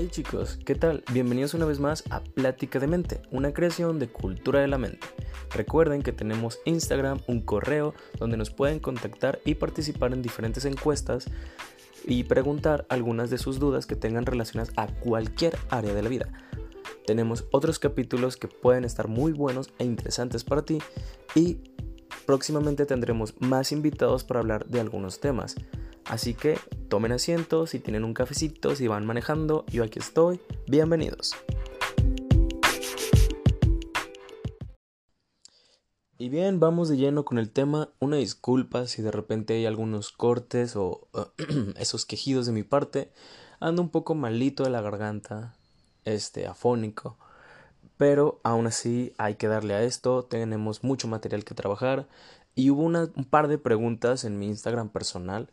Hey chicos, ¿qué tal? Bienvenidos una vez más a Plática de Mente, una creación de cultura de la mente. Recuerden que tenemos Instagram, un correo donde nos pueden contactar y participar en diferentes encuestas y preguntar algunas de sus dudas que tengan relacionadas a cualquier área de la vida. Tenemos otros capítulos que pueden estar muy buenos e interesantes para ti y próximamente tendremos más invitados para hablar de algunos temas. Así que tomen asiento, si tienen un cafecito, si van manejando, yo aquí estoy. Bienvenidos. Y bien, vamos de lleno con el tema. Una disculpa si de repente hay algunos cortes o esos quejidos de mi parte. Ando un poco malito de la garganta, este, afónico. Pero aún así hay que darle a esto. Tenemos mucho material que trabajar. Y hubo un par de preguntas en mi Instagram personal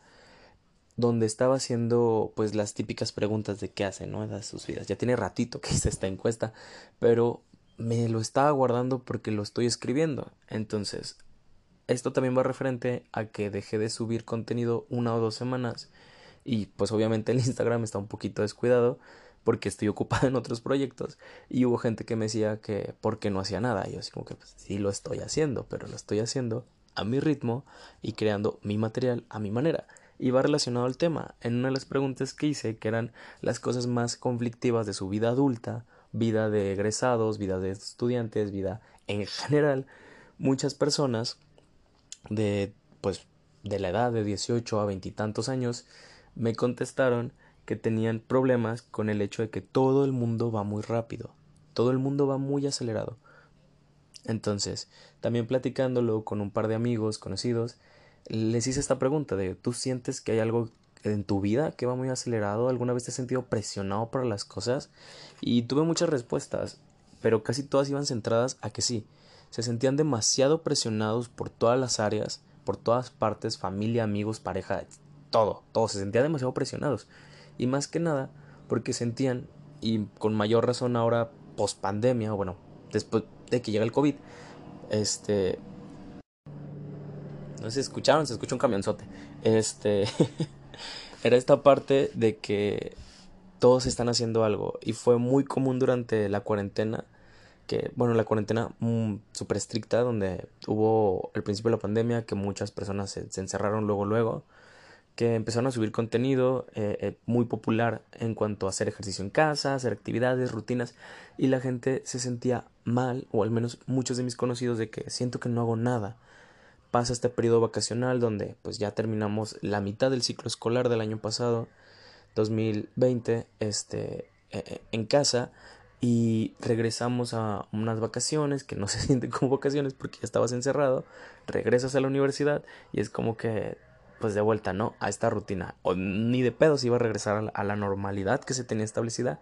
donde estaba haciendo pues las típicas preguntas de qué hace, ¿no? De sus vidas. Ya tiene ratito que hice esta encuesta, pero me lo estaba guardando porque lo estoy escribiendo. Entonces, esto también va referente a que dejé de subir contenido una o dos semanas y pues obviamente el Instagram está un poquito descuidado porque estoy ocupado en otros proyectos y hubo gente que me decía que por qué no hacía nada y yo así como que pues, sí lo estoy haciendo pero lo estoy haciendo a mi ritmo y creando mi material a mi manera y va relacionado al tema. En una de las preguntas que hice, que eran las cosas más conflictivas de su vida adulta, vida de egresados, vida de estudiantes, vida en general, muchas personas de pues de la edad de 18 a veintitantos años me contestaron que tenían problemas con el hecho de que todo el mundo va muy rápido, todo el mundo va muy acelerado. Entonces, también platicándolo con un par de amigos conocidos, les hice esta pregunta de ¿tú sientes que hay algo en tu vida que va muy acelerado? ¿Alguna vez te has sentido presionado por las cosas? Y tuve muchas respuestas, pero casi todas iban centradas a que sí. Se sentían demasiado presionados por todas las áreas, por todas partes, familia, amigos, pareja, todo, todo. Se sentían demasiado presionados. Y más que nada, porque sentían, y con mayor razón ahora, post pandemia, bueno, después de que llega el COVID, este, no sé si escucharon, se escucha un camionzote. Este. era esta parte de que todos están haciendo algo. Y fue muy común durante la cuarentena. Que, bueno, la cuarentena mm, súper estricta, donde hubo el principio de la pandemia, que muchas personas se, encerraron luego, luego. Que empezaron a subir contenido eh, eh, muy popular en cuanto a hacer ejercicio en casa, hacer actividades, rutinas. Y la gente se sentía mal, o al menos muchos de mis conocidos, de que siento que no hago nada pasa este periodo vacacional donde pues ya terminamos la mitad del ciclo escolar del año pasado 2020 este e, e, en casa y regresamos a unas vacaciones que no se sienten como vacaciones porque ya estabas encerrado regresas a la universidad y es como que pues de vuelta no a esta rutina. O ni de pedos iba a regresar a la normalidad que se tenía establecida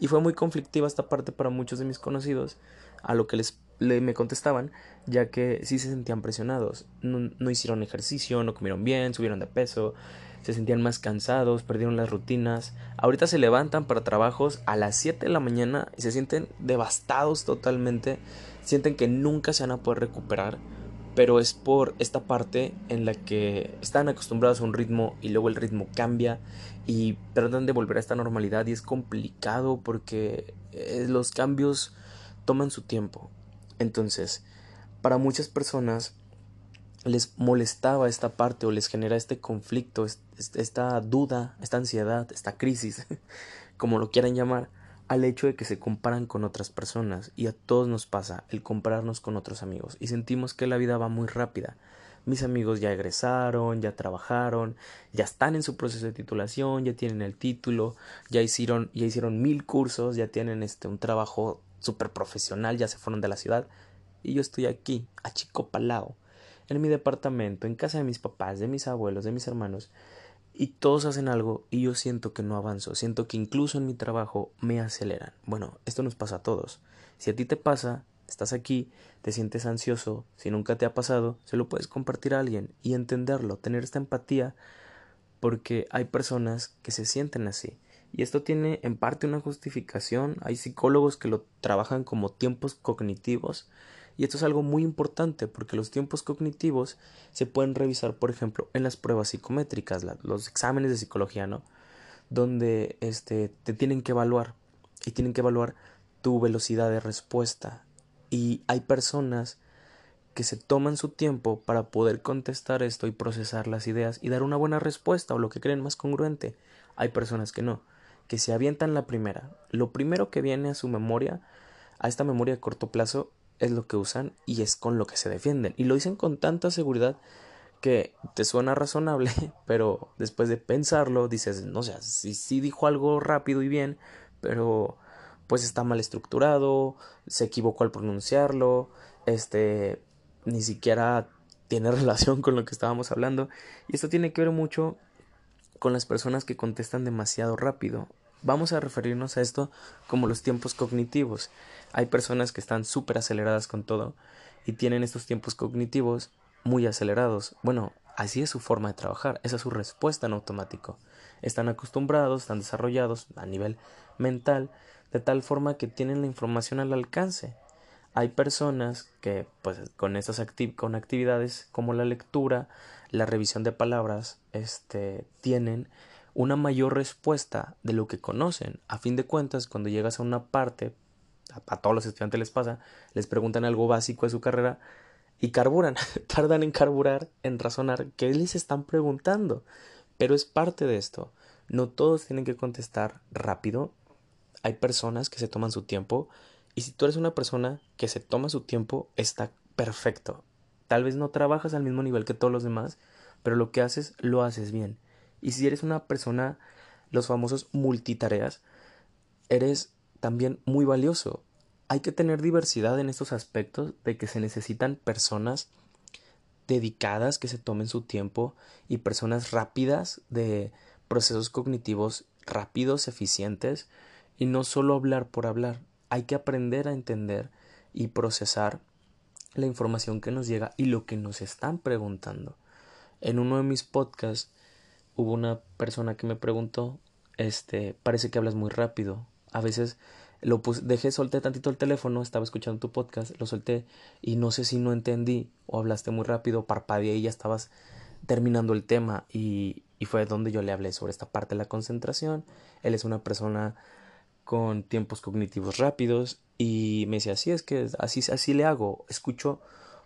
y fue muy conflictiva esta parte para muchos de mis conocidos a lo que les le, me contestaban, ya que sí se sentían presionados. No, no, hicieron ejercicio, no comieron bien, subieron de peso, se sentían más cansados, perdieron las rutinas. Ahorita se levantan para trabajos a las 7 de la mañana y se sienten devastados totalmente. Sienten que nunca se van a poder recuperar. Pero es por esta parte en la que están acostumbrados a un ritmo y luego el ritmo cambia y tratan de volver a esta normalidad y es complicado porque eh, los cambios toman su tiempo. Entonces, para muchas personas les molestaba esta parte o les genera este conflicto, esta duda, esta ansiedad, esta crisis, como lo quieran llamar, al hecho de que se comparan con otras personas y a todos nos pasa el compararnos con otros amigos y sentimos que la vida va muy rápida. Mis amigos ya egresaron, ya trabajaron, ya están en su proceso de titulación, ya tienen el título, ya hicieron, ya hicieron mil cursos, ya tienen este un trabajo súper profesional, ya se fueron de la ciudad. Y yo estoy aquí, a Chico Palao, en mi departamento, en casa de mis papás, de mis abuelos, de mis hermanos. Y todos hacen algo y yo siento que no avanzo, siento que incluso en mi trabajo me aceleran. Bueno, esto nos pasa a todos. Si a ti te pasa, estás aquí, te sientes ansioso, si nunca te ha pasado, se lo puedes compartir a alguien y entenderlo, tener esta empatía, porque hay personas que se sienten así. Y esto tiene en parte una justificación. Hay psicólogos que lo trabajan como tiempos cognitivos. Y esto es algo muy importante porque los tiempos cognitivos se pueden revisar, por ejemplo, en las pruebas psicométricas, los exámenes de psicología, ¿no? donde este, te tienen que evaluar y tienen que evaluar tu velocidad de respuesta. Y hay personas que se toman su tiempo para poder contestar esto y procesar las ideas y dar una buena respuesta o lo que creen más congruente. Hay personas que no, que se avientan la primera. Lo primero que viene a su memoria, a esta memoria a corto plazo, es lo que usan y es con lo que se defienden. Y lo dicen con tanta seguridad que te suena razonable, pero después de pensarlo dices, no sé, si sí dijo algo rápido y bien, pero pues está mal estructurado, se equivocó al pronunciarlo, este ni siquiera tiene relación con lo que estábamos hablando y esto tiene que ver mucho con las personas que contestan demasiado rápido. Vamos a referirnos a esto como los tiempos cognitivos. Hay personas que están súper aceleradas con todo y tienen estos tiempos cognitivos muy acelerados. Bueno, así es su forma de trabajar, esa es su respuesta en automático. Están acostumbrados, están desarrollados a nivel mental, de tal forma que tienen la información al alcance. Hay personas que, pues, con estas con actividades como la lectura, la revisión de palabras, este, tienen una mayor respuesta de lo que conocen. A fin de cuentas, cuando llegas a una parte, a, todos los estudiantes les pasa, les preguntan algo básico de su carrera y carburan, tardan en carburar, en razonar qué les están preguntando. Pero es parte de esto. No todos tienen que contestar rápido. Hay personas que se toman su tiempo. Y si tú eres una persona que se toma su tiempo, está perfecto. Tal vez no trabajas al mismo nivel que todos los demás, pero lo que haces lo haces bien. Y si eres una persona, los famosos multitareas, eres también muy valioso. Hay que tener diversidad en estos aspectos de que se necesitan personas dedicadas que se tomen su tiempo y personas rápidas de procesos cognitivos rápidos, eficientes y no solo hablar por hablar. Hay que aprender a entender y procesar la información que nos llega y lo que nos están preguntando. En uno de mis podcasts hubo una persona que me preguntó, este, parece que hablas muy rápido. A veces lo dejé, solté tantito el teléfono, estaba escuchando tu podcast, lo solté y no sé si no entendí o hablaste muy rápido, parpadeé y ya estabas terminando el tema y, y fue donde yo le hablé sobre esta parte de la concentración. Él es una persona con tiempos cognitivos rápidos y me decía, así es que así, así le hago, escucho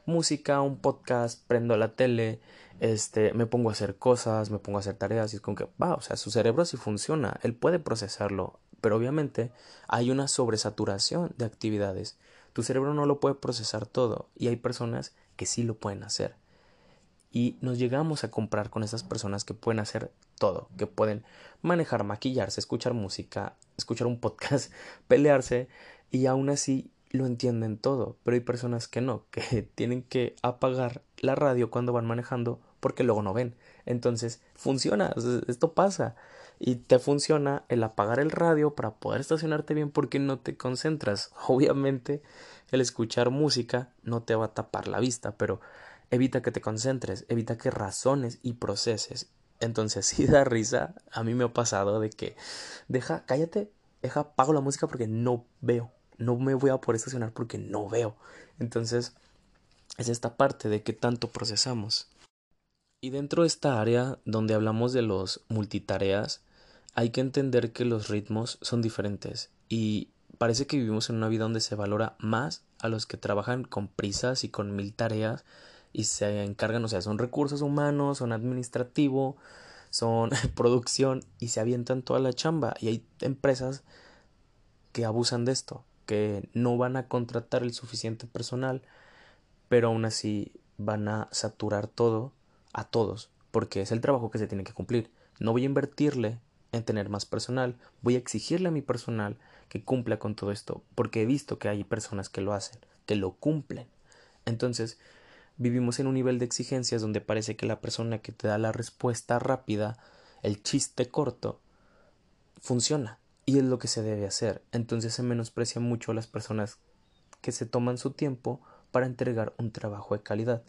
música, un podcast, prendo la tele, este, me pongo a hacer cosas, me pongo a hacer tareas y es como que, va, o sea, su cerebro sí funciona, él puede procesarlo, pero obviamente hay una sobresaturación de actividades. Tu cerebro no lo puede procesar todo y hay personas que sí lo pueden hacer. Y nos llegamos a comprar con esas personas que pueden hacer todo, que pueden manejar, maquillarse, escuchar música, escuchar un podcast, pelearse y aún así lo entienden todo, pero hay personas que no, que tienen que apagar la radio cuando van manejando porque luego no ven. Entonces, funciona, esto pasa. Y te funciona el apagar el radio para poder estacionarte bien porque no te concentras. Obviamente, el escuchar música no te va a tapar la vista, pero evita que te concentres, evita que razones y proceses. Entonces, si da risa, a mí me ha pasado de que, deja, cállate, deja, apago la música porque no veo no me voy a poder estacionar porque no veo. Entonces, es esta parte de que tanto procesamos. Y dentro de esta área donde hablamos de los multitareas, hay que entender que los ritmos son diferentes y parece que vivimos en una vida donde se valora más a los que trabajan con prisas y con mil tareas y se encargan, o sea, son recursos humanos, son administrativo, son producción y se avientan toda la chamba y hay empresas que abusan de esto que no van a contratar el suficiente personal, pero aún así van a saturar todo a todos, porque es el trabajo que se tiene que cumplir. No voy a invertirle en tener más personal, voy a exigirle a mi personal que cumpla con todo esto, porque he visto que hay personas que lo hacen, que lo cumplen. Entonces, vivimos en un nivel de exigencias donde parece que la persona que te da la respuesta rápida, el chiste corto, funciona. Y es lo que se debe hacer. Entonces se menosprecia mucho a las personas que se toman su tiempo para entregar un trabajo de calidad.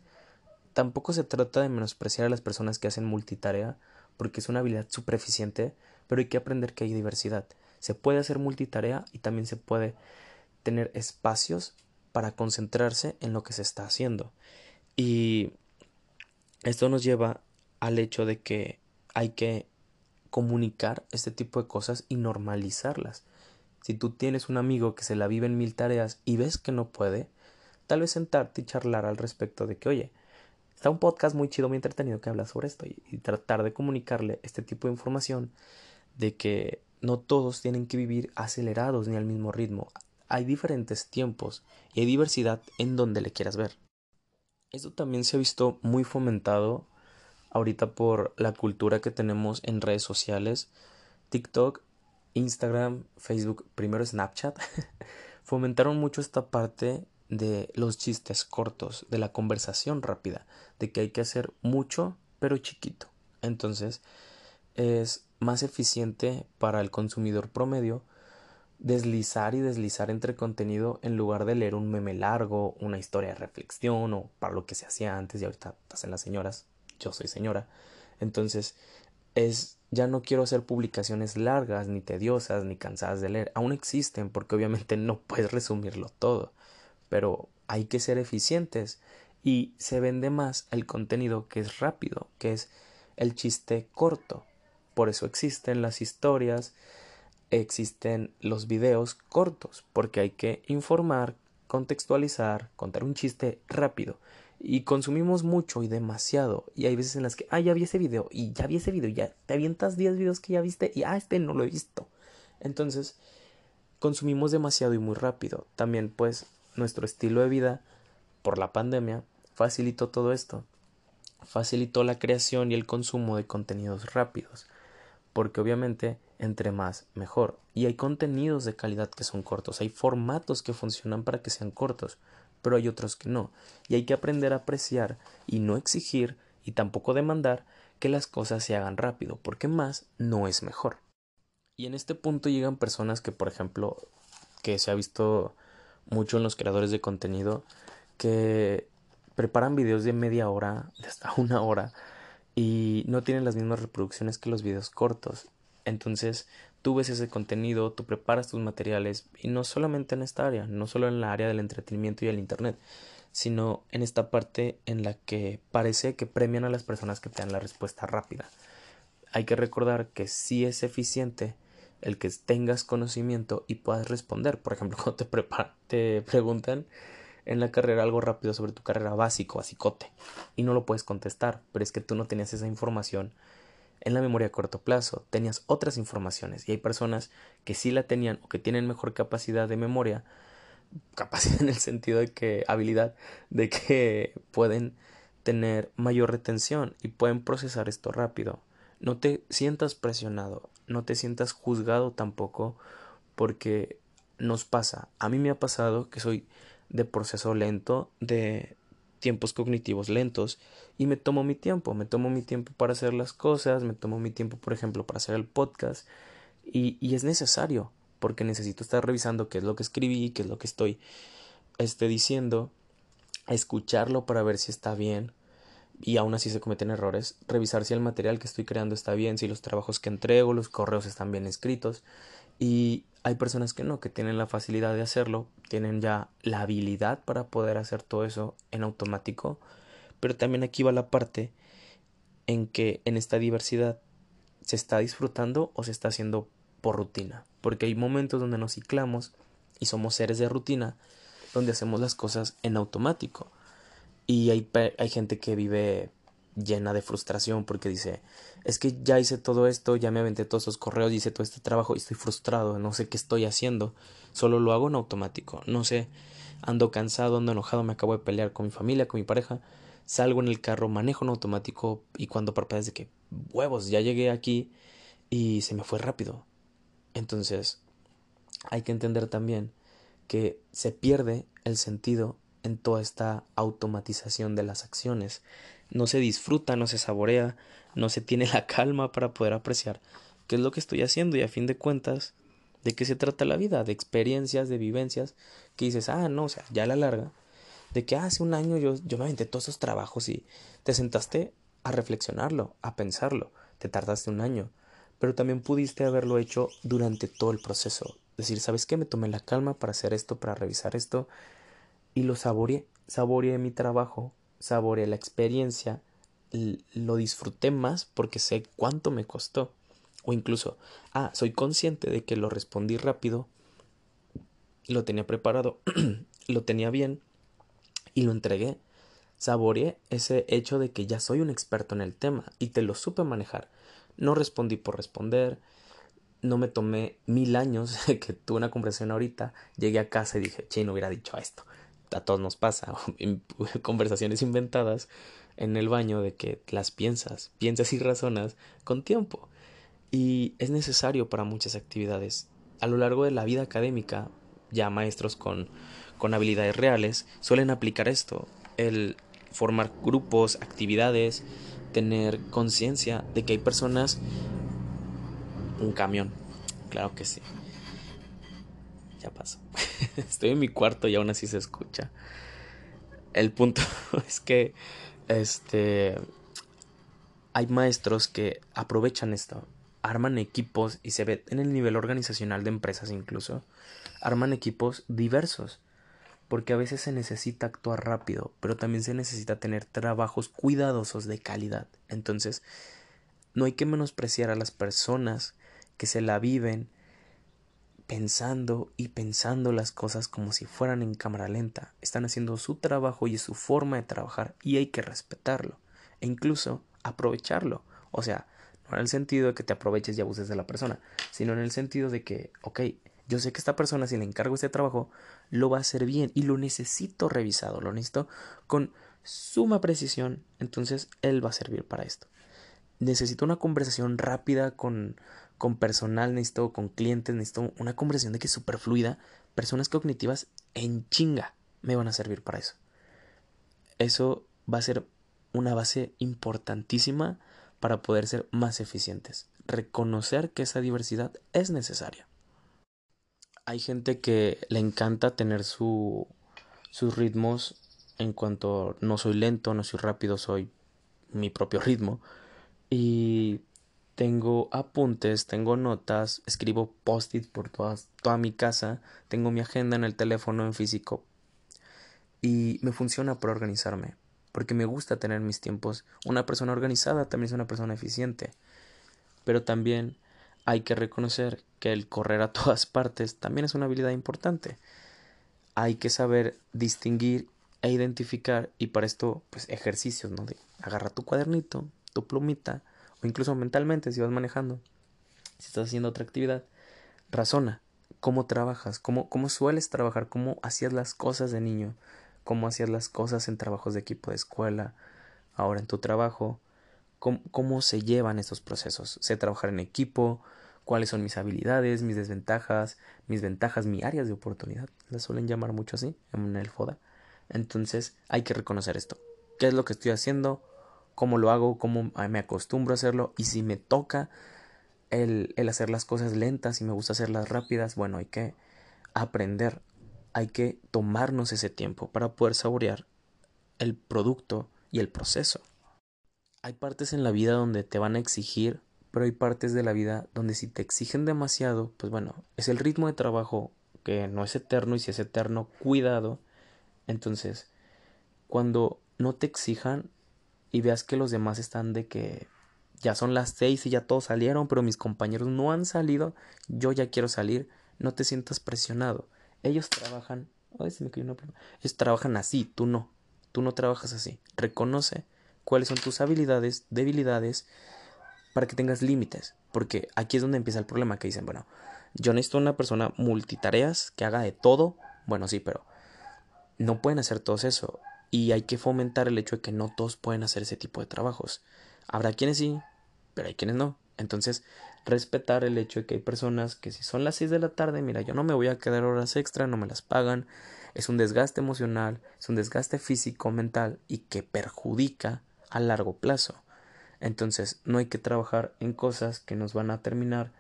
Tampoco se trata de menospreciar a las personas que hacen multitarea, porque es una habilidad súper eficiente, pero hay que aprender que hay diversidad. Se puede hacer multitarea y también se puede tener espacios para concentrarse en lo que se está haciendo. Y esto nos lleva al hecho de que hay que comunicar este tipo de cosas y normalizarlas. Si tú tienes un amigo que se la vive en mil tareas y ves que no puede, tal vez sentarte y charlar al respecto de que, oye, está un podcast muy chido, muy entretenido que habla sobre esto y, tratar de comunicarle este tipo de información de que no todos tienen que vivir acelerados ni al mismo ritmo. Hay diferentes tiempos y hay diversidad en donde le quieras ver. Esto también se ha visto muy fomentado ahorita por la cultura que tenemos en redes sociales, TikTok, Instagram, Facebook, primero Snapchat, fomentaron mucho esta parte de los chistes cortos, de la conversación rápida, de que hay que hacer mucho pero chiquito. Entonces es más eficiente para el consumidor promedio deslizar y deslizar entre contenido en lugar de leer un meme largo, una historia de reflexión o para lo que se hacía antes y ahorita hacen las señoras. Yo soy señora. Entonces, es ya no quiero hacer publicaciones largas, ni tediosas, ni cansadas de leer. Aún existen porque obviamente no puedes resumirlo todo, pero hay que ser eficientes y se vende más el contenido que es rápido, que es el chiste corto. Por eso existen las historias, existen los videos cortos, porque hay que informar, contextualizar, contar un chiste rápido. Y consumimos mucho y demasiado. Y hay veces en las que, ah, ya vi ese video, y ya vi ese video, ya te avientas 10 videos que ya viste, y ah, este no lo he visto. Entonces, consumimos demasiado y muy rápido. También, pues, nuestro estilo de vida, por la pandemia, facilitó todo esto. Facilitó la creación y el consumo de contenidos rápidos porque obviamente entre más mejor. Y hay contenidos de calidad que son cortos, hay formatos que funcionan para que sean cortos, pero hay otros que no. Y hay que aprender a apreciar y no exigir y tampoco demandar que las cosas se hagan rápido, porque más no es mejor. Y en este punto llegan personas que, por ejemplo, que se ha visto mucho en los creadores de contenido, que preparan videos de media hora, hasta una hora, y no tienen las mismas reproducciones que los videos cortos. Entonces, tú ves ese contenido, tú preparas tus materiales y no solamente en esta área, no solo en la área del entretenimiento y el internet, sino en esta parte en la que parece que premian a las personas que te dan la respuesta rápida. Hay que recordar que sí es eficiente el que tengas conocimiento y puedas responder. Por ejemplo, cuando te, preguntan en la carrera algo rápido sobre tu carrera básico, basicote, y no lo puedes contestar, pero es que tú no tenías esa información en la memoria a corto plazo, tenías otras informaciones y hay personas que sí la tenían o que tienen mejor capacidad de memoria, capacidad en el sentido de que habilidad de que pueden tener mayor retención y pueden procesar esto rápido. No te sientas presionado, no te sientas juzgado tampoco porque nos pasa. A mí me ha pasado que soy de proceso lento, de tiempos cognitivos lentos y me tomo mi tiempo, me tomo mi tiempo para hacer las cosas, me tomo mi tiempo, por ejemplo, para hacer el podcast y, es necesario porque necesito estar revisando qué es lo que escribí, qué es lo que estoy este, diciendo, escucharlo para ver si está bien y aún así se cometen errores, revisar si el material que estoy creando está bien, si los trabajos que entrego, los correos están bien escritos y hay personas que no, que tienen la facilidad de hacerlo, tienen ya la habilidad para poder hacer todo eso en automático, pero también aquí va la parte en que en esta diversidad se está disfrutando o se está haciendo por rutina, porque hay momentos donde nos ciclamos y somos seres de rutina, donde hacemos las cosas en automático. Y hay, hay gente que vive llena de frustración porque dice, es que ya hice todo esto, ya me aventé todos esos correos, hice todo este trabajo y estoy frustrado, no sé qué estoy haciendo, solo lo hago en automático, no sé, ando cansado, ando enojado, me acabo de pelear con mi familia, con mi pareja, salgo en el carro, manejo en automático y cuando parpadeas de que huevos, ya llegué aquí y se me fue rápido. Entonces, hay que entender también que se pierde el sentido en toda esta automatización de las acciones no se disfruta, no se saborea, no se tiene la calma para poder apreciar qué es lo que estoy haciendo y a fin de cuentas, ¿de qué se trata la vida? De experiencias, de vivencias, que dices, ah, no, o sea, ya a la larga, de que hace un año yo, yo me aventé todos esos trabajos y te sentaste a reflexionarlo, a pensarlo, te tardaste un año, pero también pudiste haberlo hecho durante todo el proceso. Decir, ¿sabes qué? Me tomé la calma para hacer esto, para revisar esto y lo saboreé, saboreé mi trabajo saboreé la experiencia, lo disfruté más porque sé cuánto me costó. O incluso, ah, soy consciente de que lo respondí rápido, lo tenía preparado, lo tenía bien y lo entregué. Saboreé ese hecho de que ya soy un experto en el tema y te lo supe manejar. No respondí por responder, no me tomé mil años que tuve una conversación ahorita, llegué a casa y dije, che, no hubiera dicho esto. A todos nos pasa, conversaciones inventadas en el baño de que las piensas, piensas y razonas con tiempo. Y es necesario para muchas actividades. A lo largo de la vida académica, ya maestros con, con habilidades reales suelen aplicar esto, el formar grupos, actividades, tener conciencia de que hay personas... Un camión, claro que sí. Ya pasó. Estoy en mi cuarto y aún así se escucha. El punto es que este hay maestros que aprovechan esto, arman equipos y se ve en el nivel organizacional de empresas incluso, arman equipos diversos porque a veces se necesita actuar rápido, pero también se necesita tener trabajos cuidadosos de calidad. Entonces, no hay que menospreciar a las personas que se la viven pensando y pensando las cosas como si fueran en cámara lenta. Están haciendo su trabajo y su forma de trabajar y hay que respetarlo e incluso aprovecharlo. O sea, no en el sentido de que te aproveches y abuses de la persona, sino en el sentido de que, ok, yo sé que esta persona, si le encargo este trabajo, lo va a hacer bien y lo necesito revisado, lo necesito con suma precisión, entonces él va a servir para esto. Necesito una conversación rápida con, con personal, necesito con clientes, necesito una conversación de que es súper fluida. Personas cognitivas en chinga me van a servir para eso. Eso va a ser una base importantísima para poder ser más eficientes. Reconocer que esa diversidad es necesaria hay gente que le encanta tener su, sus ritmos en cuanto no soy lento, no soy rápido, soy mi propio ritmo. Y tengo apuntes, tengo notas, escribo post-it por toda mi casa, tengo mi agenda en el teléfono en físico. Y me funciona para organizarme, porque me gusta tener mis tiempos. Una persona organizada también es una persona eficiente. Pero también hay que reconocer que el correr a todas partes también es una habilidad importante. Hay que saber distinguir e identificar y para esto pues ejercicios, ¿no? De agarra tu cuadernito, tu plumita o incluso mentalmente si vas manejando, si estás haciendo otra actividad, razona cómo trabajas, cómo, cómo sueles trabajar, cómo hacías las cosas de niño, cómo hacías las cosas en trabajos de equipo de escuela, ahora en tu trabajo, cómo, cómo se llevan estos procesos. Sé trabajar en equipo, cuáles son mis habilidades, mis desventajas, mis ventajas, mis áreas de oportunidad. Las suelen llamar mucho así en el FODA. Entonces hay que reconocer esto. ¿Qué es lo que estoy haciendo? ¿Cómo lo hago? ¿Cómo me acostumbro a hacerlo? Y si me toca el, el hacer las cosas lentas y me gusta hacerlas rápidas, bueno, hay que aprender. Hay que tomarnos ese tiempo para poder saborear el producto y el proceso. Hay partes en la vida donde te van a exigir, pero hay partes de la vida donde si te exigen demasiado, pues bueno, es el ritmo de trabajo que no es eterno y si es eterno, cuidado. Entonces, cuando no te exijan y veas que los demás están de que ya son las seis y ya todos salieron, pero mis compañeros no han salido, yo ya quiero salir, no te sientas presionado. Ellos trabajan, ay, se me cayó una ellos trabajan así, tú no, tú no trabajas así. Reconoce cuáles son tus habilidades, debilidades, para que tengas límites. Porque aquí es donde empieza el problema, que dicen, bueno, yo necesito una persona multitareas que haga de todo. Bueno, sí, pero no pueden hacer todo eso. Y hay que fomentar el hecho de que no todos pueden hacer ese tipo de trabajos. Habrá quienes sí, pero hay quienes no. Entonces, respetar el hecho de que hay personas que si son las 6 de la tarde, mira, yo no me voy a quedar horas extra, no me las pagan. Es un desgaste emocional, es un desgaste físico, mental y que perjudica a largo plazo. Entonces no hay que trabajar en cosas que nos van a terminar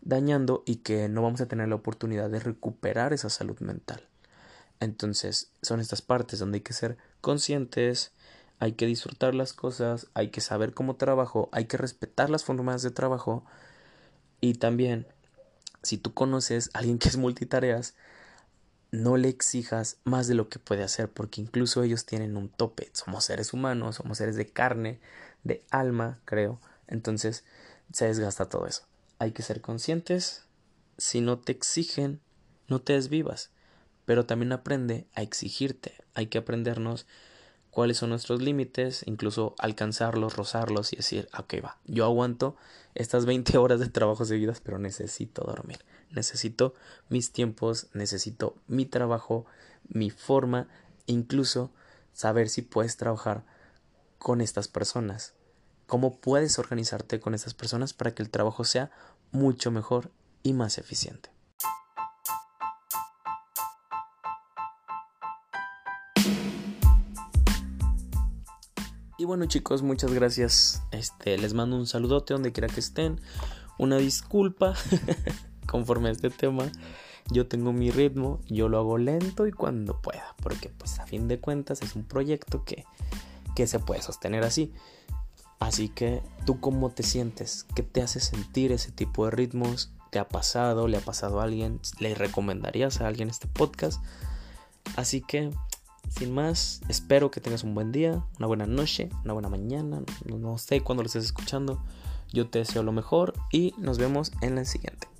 dañando y que no vamos a tener la oportunidad de recuperar esa salud mental. Entonces son estas partes donde hay que ser conscientes, hay que disfrutar las cosas, hay que saber cómo trabajo, hay que respetar las formas de trabajo y también si tú conoces a alguien que es multitareas, no le exijas más de lo que puede hacer, porque incluso ellos tienen un tope. Somos seres humanos, somos seres de carne, de alma, creo. Entonces se desgasta todo eso. hay que ser conscientes. Si no te exigen, no te desvivas. Pero también aprende a exigirte. Hay que aprendernos cuáles son nuestros límites, incluso alcanzarlos, rozarlos y decir, ok, va, yo aguanto estas 20 horas de trabajo seguidas, pero necesito dormir, necesito mis tiempos, necesito mi trabajo, mi forma, incluso saber si puedes trabajar con estas personas, cómo puedes organizarte con estas personas para que el trabajo sea mucho mejor y más eficiente. Y bueno chicos, muchas gracias. Este, les mando un saludote donde quiera que estén. Una disculpa conforme a este tema. Yo tengo mi ritmo, yo lo hago lento y cuando pueda, porque pues a fin de cuentas es un proyecto que, que se puede sostener así. Así que tú cómo te sientes, qué te hace sentir ese tipo de ritmos, te ha pasado, le ha pasado a alguien, le recomendarías a alguien este podcast. Así que sin más, espero que tengas un buen día, una buena noche, una buena mañana, no, sé cuándo lo estés escuchando. Yo te deseo lo mejor y nos vemos en la siguiente.